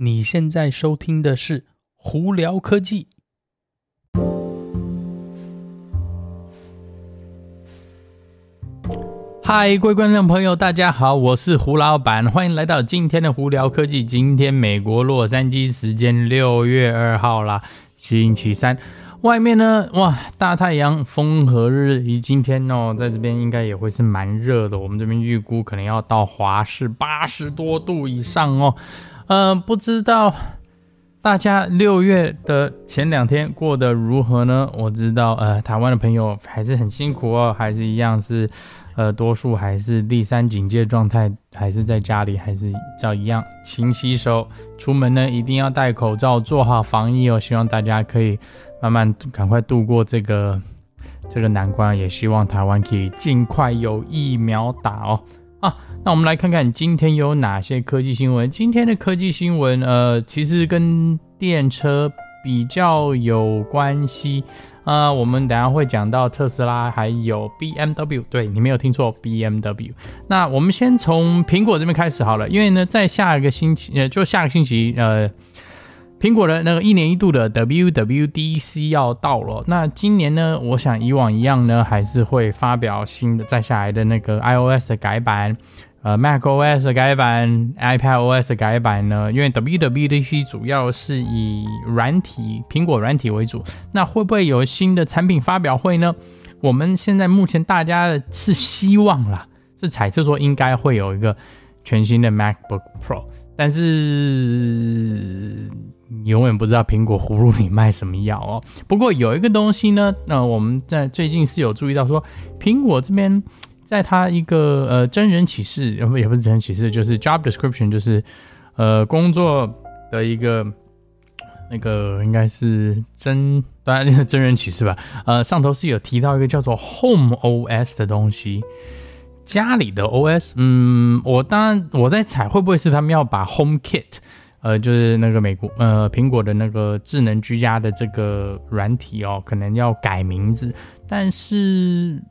你现在收听的是《胡聊科技》。嗨，各位观众朋友，大家好，我是胡老板，欢迎来到今天的《胡聊科技》。今天美国洛杉矶时间六月二号啦，星期三。外面呢，哇，大太阳，风和日丽。今天哦，在这边应该也会是蛮热的。我们这边预估可能要到华氏八十多度以上哦。呃，不知道大家六月的前两天过得如何呢？我知道，呃，台湾的朋友还是很辛苦哦，还是一样是，呃，多数还是第三警戒状态，还是在家里，还是照一样勤洗手，出门呢一定要戴口罩，做好防疫哦。希望大家可以慢慢赶快度过这个这个难关，也希望台湾可以尽快有疫苗打哦。啊，那我们来看看今天有哪些科技新闻。今天的科技新闻，呃，其实跟电车比较有关系。呃，我们等下会讲到特斯拉，还有 BMW。对，你没有听错，BMW。那我们先从苹果这边开始好了，因为呢，在下一个星期，呃，就下个星期，呃。苹果的那个一年一度的 WWDC 要到了，那今年呢，我想以往一样呢，还是会发表新的再下来的那个 iOS 的改版，呃，macOS 改版，iPadOS 改版呢，因为 WWDC 主要是以软体苹果软体为主，那会不会有新的产品发表会呢？我们现在目前大家是希望啦，是猜测说应该会有一个全新的 MacBook Pro，但是。永远不知道苹果葫芦里卖什么药哦。不过有一个东西呢，那、我们在最近是有注意到说，苹果这边在他一个呃真人启示，也不也不是真人启示，就是 job description，就是呃工作的一个那个应该是真当然是真人启示吧。呃，上头是有提到一个叫做 Home OS 的东西，家里的 OS。嗯，我当然我在猜会不会是他们要把 Home Kit。呃，就是那个美国呃苹果的那个智能居家的这个软体哦，可能要改名字，但是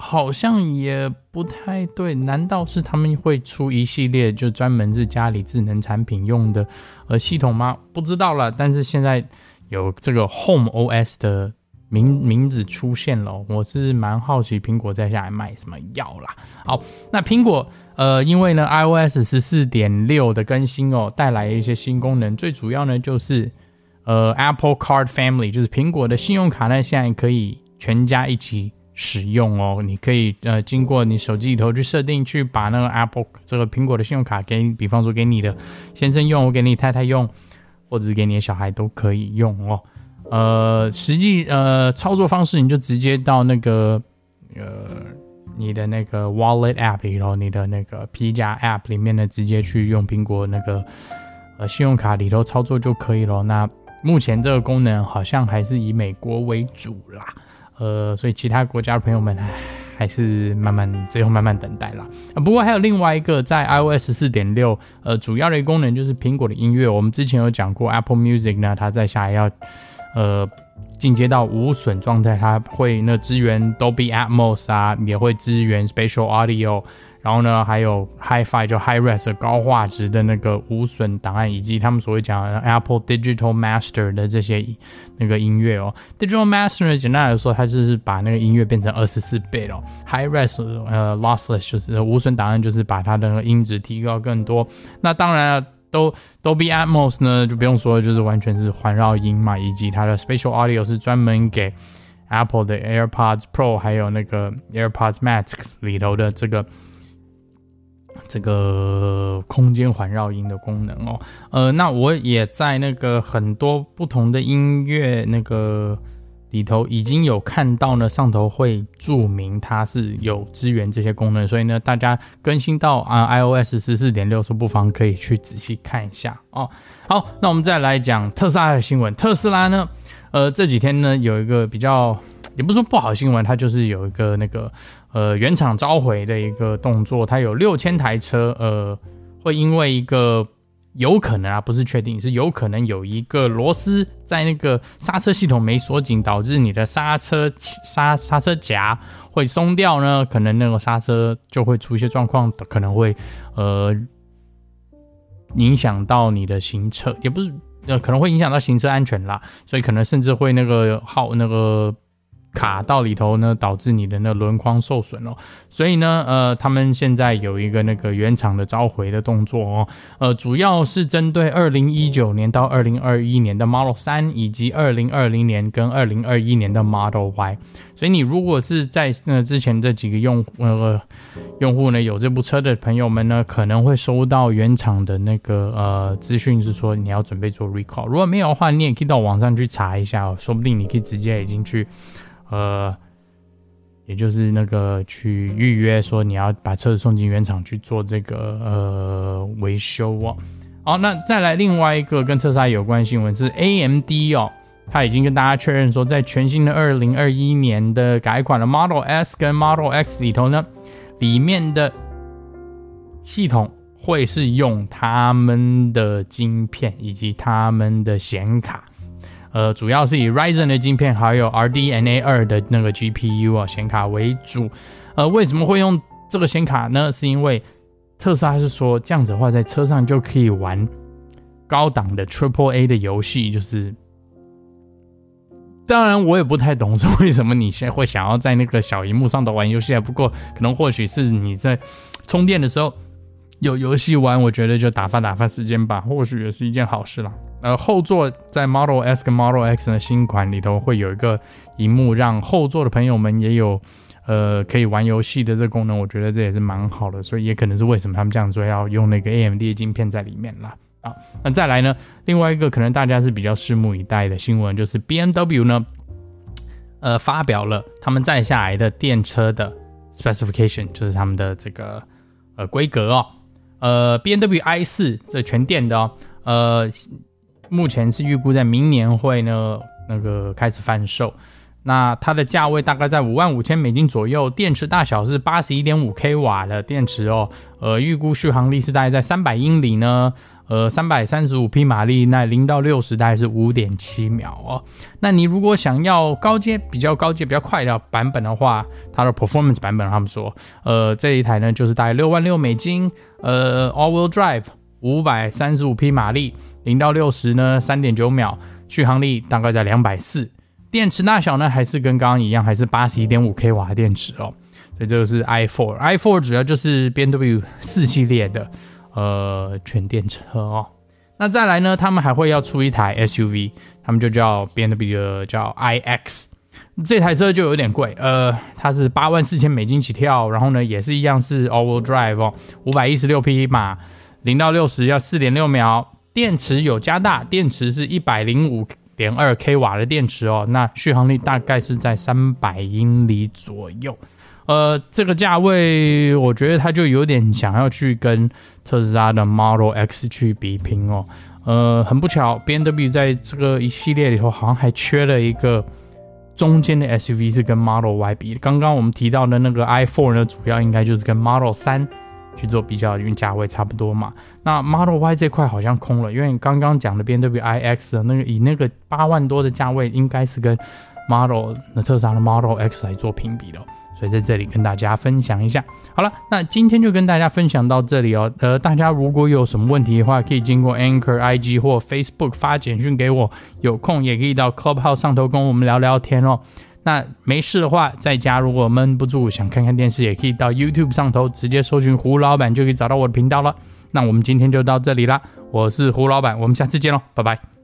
好像也不太对。难道是他们会出一系列就专门是家里智能产品用的呃系统吗？不知道了。但是现在有这个 Home OS 的名名字出现了，我是蛮好奇苹果在下来卖什么药啦。好，那苹果。呃，因为呢，iOS 十四点六的更新哦，带来一些新功能，最主要呢就是，呃，Apple Card Family，就是苹果的信用卡呢，现在可以全家一起使用哦。你可以呃，经过你手机里头去设定，去把那个 Apple 这个苹果的信用卡给，比方说给你的先生用，我给你太太用，或者是给你的小孩都可以用哦。呃，实际呃操作方式，你就直接到那个呃。你的那个 Wallet App 里头，你的那个 P 加 App 里面呢，直接去用苹果那个呃信用卡里头操作就可以了。那目前这个功能好像还是以美国为主啦，呃，所以其他国家的朋友们还是慢慢最后慢慢等待啦。啊，不过还有另外一个在 iOS 四点六，呃，主要的一个功能就是苹果的音乐。我们之前有讲过 Apple Music 呢，它在下来要呃。进阶到无损状态，它会那支援 Dolby Atmos 啊，也会支援 Spatial Audio，然后呢，还有 Hi-Fi 就 High Res 高画质的那个无损档案，以及他们所谓讲的 Apple Digital Master 的这些那个音乐哦。Digital Master 简单来说，它就是把那个音乐变成二十四倍哦。High Res 呃 Lossless 就是无损档案，就是把它的音质提高更多。那当然了。都 Dolby Atmos 呢，就不用说，就是完全是环绕音嘛，以及它的 Spatial Audio 是专门给 Apple 的 AirPods Pro 还有那个 AirPods Max 里头的这个这个空间环绕音的功能哦。呃，那我也在那个很多不同的音乐那个。里头已经有看到呢，上头会注明它是有支援这些功能，所以呢，大家更新到啊 iOS 十四点六，是不妨可以去仔细看一下哦。好，那我们再来讲特斯拉的新闻。特斯拉呢，呃，这几天呢有一个比较，也不是说不好新闻，它就是有一个那个呃原厂召回的一个动作，它有六千台车，呃，会因为一个。有可能啊，不是确定，是有可能有一个螺丝在那个刹车系统没锁紧，导致你的刹车刹刹车夹会松掉呢。可能那个刹车就会出一些状况，可能会呃影响到你的行车，也不是呃可能会影响到行车安全啦，所以可能甚至会那个耗那个。卡到里头呢，导致你的那轮框受损哦。所以呢，呃，他们现在有一个那个原厂的召回的动作哦。呃，主要是针对二零一九年到二零二一年的 Model 3，以及二零二零年跟二零二一年的 Model Y。所以你如果是在呃之前这几个用呃用户呢有这部车的朋友们呢，可能会收到原厂的那个呃资讯，是说你要准备做 recall。如果没有的话，你也可以到网上去查一下哦，说不定你可以直接已经去。呃，也就是那个去预约，说你要把车子送进原厂去做这个呃维修哦。好，那再来另外一个跟特斯拉有关新闻是 AMD 哦，他已经跟大家确认说，在全新的二零二一年的改款的 Model S 跟 Model X 里头呢，里面的系统会是用他们的晶片以及他们的显卡。呃，主要是以 Ryzen 的晶片，还有 RDNA 二的那个 GPU 啊显卡为主。呃，为什么会用这个显卡呢？是因为特斯拉是说这样子的话，在车上就可以玩高档的 Triple A 的游戏。就是，当然我也不太懂是为什么你现在会想要在那个小荧幕上头玩游戏啊。不过可能或许是你在充电的时候有游戏玩，我觉得就打发打发时间吧，或许也是一件好事啦。呃，后座在 Model S 跟 Model X 的新款里头会有一个荧幕，让后座的朋友们也有呃可以玩游戏的这个功能，我觉得这也是蛮好的，所以也可能是为什么他们这样说要用那个 AMD 的晶片在里面啦。啊。那再来呢，另外一个可能大家是比较拭目以待的新闻，就是 BMW 呢，呃，发表了他们再下来的电车的 specification，就是他们的这个呃规格哦，呃 BMW i 四这全电的哦，呃。目前是预估在明年会呢那个开始贩售，那它的价位大概在五万五千美金左右，电池大小是八十一点五 k 瓦的电池哦，呃，预估续航力是大概在三百英里呢，呃，三百三十五匹马力，那零到六十大概是五点七秒哦。那你如果想要高阶比较高阶比较快的版本的话，它的 performance 版本他们说，呃，这一台呢就是大概六万六美金，呃，all wheel drive。五百三十五匹马力，零到六十呢，三点九秒，续航力大概在两百四。电池大小呢，还是跟刚刚一样，还是八十一点五 k 瓦电池哦。所以这个是 i4。i4 主要就是 BMW 四系列的呃全电车哦。那再来呢，他们还会要出一台 SUV，他们就叫 BMW 叫 iX。这台车就有点贵，呃，它是八万四千美金起跳，然后呢，也是一样是 all-wheel drive 哦，五百一十六匹马。零到六十要四点六秒，电池有加大，电池是一百零五点二 k 瓦的电池哦，那续航力大概是在三百英里左右。呃，这个价位我觉得它就有点想要去跟特斯拉的 Model X 去比拼哦。呃，很不巧，BMW 在这个一系列里头好像还缺了一个中间的 SUV 是跟 Model Y 比。刚刚我们提到的那个 i4 呢，主要应该就是跟 Model 3。去做比较，因为价位差不多嘛。那 Model Y 这块好像空了，因为你刚刚讲的 BMW iX 的那个以那个八万多的价位，应该是跟 Model 那特斯拉的 Model X 来做评比的，所以在这里跟大家分享一下。好了，那今天就跟大家分享到这里哦。呃，大家如果有什么问题的话，可以经过 Anchor IG 或 Facebook 发简讯给我，有空也可以到 Clubhouse 上头跟我们聊聊天哦。那没事的话，在家如果闷不住想看看电视，也可以到 YouTube 上头直接搜寻胡老板，就可以找到我的频道了。那我们今天就到这里啦，我是胡老板，我们下次见喽，拜拜。